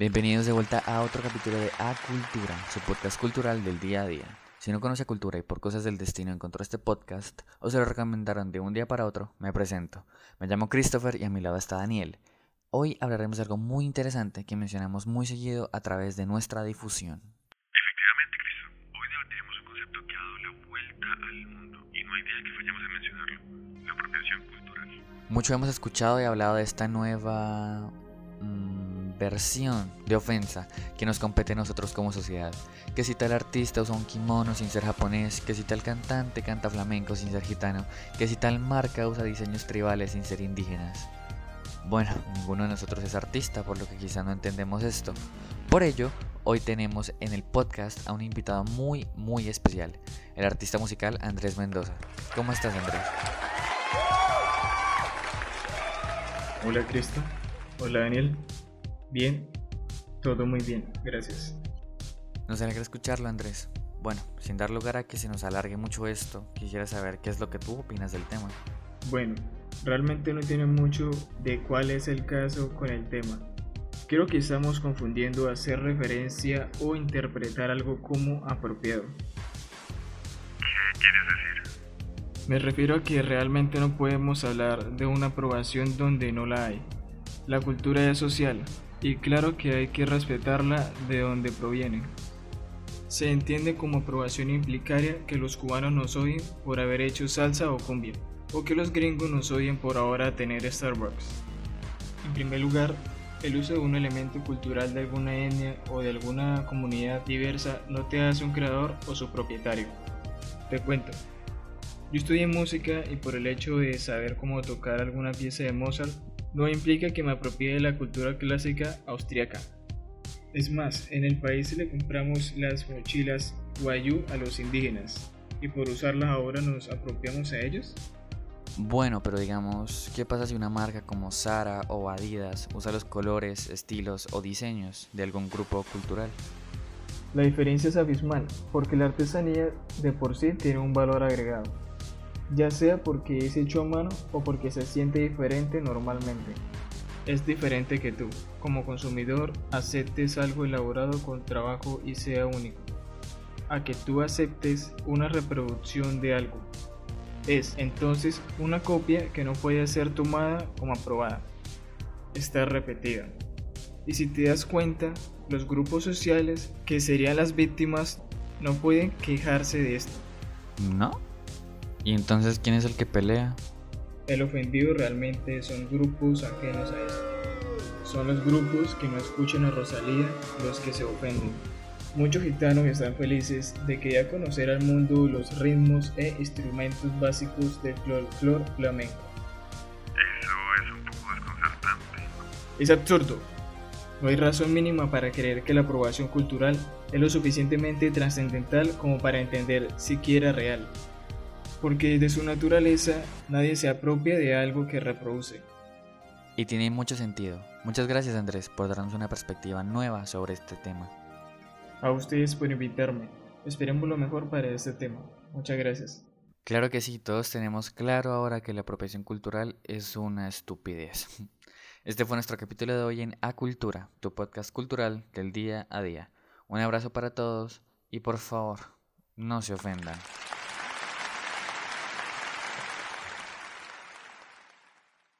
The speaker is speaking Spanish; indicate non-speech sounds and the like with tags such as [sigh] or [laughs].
Bienvenidos de vuelta a otro capítulo de A Cultura, su podcast cultural del día a día. Si no conoce Cultura y por cosas del destino encontró este podcast o se lo recomendaron de un día para otro, me presento. Me llamo Christopher y a mi lado está Daniel. Hoy hablaremos de algo muy interesante que mencionamos muy seguido a través de nuestra difusión. Mencionarlo. Mucho hemos escuchado y hablado de esta nueva mm, versión de ofensa que nos compete a nosotros como sociedad. Que si tal artista usa un kimono sin ser japonés, que si tal cantante canta flamenco sin ser gitano, que si tal marca usa diseños tribales sin ser indígenas. Bueno, ninguno de nosotros es artista, por lo que quizá no entendemos esto. Por ello, hoy tenemos en el podcast a un invitado muy, muy especial, el artista musical Andrés Mendoza. ¿Cómo estás, Andrés? Hola Cristo, hola Daniel. Bien, todo muy bien, gracias. Nos alegra escucharlo, Andrés. Bueno, sin dar lugar a que se nos alargue mucho esto, quisiera saber qué es lo que tú opinas del tema. Bueno, realmente no tiene mucho de cuál es el caso con el tema. Creo que estamos confundiendo hacer referencia o interpretar algo como apropiado. ¿Qué quieres decir? Me refiero a que realmente no podemos hablar de una aprobación donde no la hay. La cultura es social y claro que hay que respetarla de donde proviene. Se entiende como aprobación implicaría que los cubanos nos odien por haber hecho salsa o cumbia, o que los gringos nos odien por ahora tener Starbucks. En primer lugar, el uso de un elemento cultural de alguna etnia o de alguna comunidad diversa no te hace un creador o su propietario. Te cuento. Yo estudié música y por el hecho de saber cómo tocar alguna pieza de Mozart no implica que me apropie de la cultura clásica austriaca. Es más, en el país le compramos las mochilas Guayú a los indígenas y por usarlas ahora nos apropiamos a ellos. Bueno, pero digamos, ¿qué pasa si una marca como Zara o Adidas usa los colores, estilos o diseños de algún grupo cultural? La diferencia es abismal, porque la artesanía de por sí tiene un valor agregado, ya sea porque es hecho a mano o porque se siente diferente normalmente. Es diferente que tú, como consumidor, aceptes algo elaborado con trabajo y sea único, a que tú aceptes una reproducción de algo. Es entonces una copia que no puede ser tomada como aprobada. Está repetida. Y si te das cuenta, los grupos sociales, que serían las víctimas, no pueden quejarse de esto. ¿No? ¿Y entonces quién es el que pelea? El ofendido realmente son grupos ajenos a eso. Son los grupos que no escuchan a Rosalía los que se ofenden. Muchos gitanos están felices de que ya conocer al mundo los ritmos e instrumentos básicos del folclore flamenco. Eso es un poco desconcertante. Es absurdo. No hay razón mínima para creer que la aprobación cultural es lo suficientemente trascendental como para entender siquiera real. Porque de su naturaleza nadie se apropia de algo que reproduce. Y tiene mucho sentido. Muchas gracias Andrés por darnos una perspectiva nueva sobre este tema. A ustedes por invitarme. Esperemos lo mejor para este tema. Muchas gracias. Claro que sí, todos tenemos claro ahora que la apropiación cultural es una estupidez. [laughs] Este fue nuestro capítulo de hoy en A Cultura, tu podcast cultural del día a día. Un abrazo para todos y por favor, no se ofendan.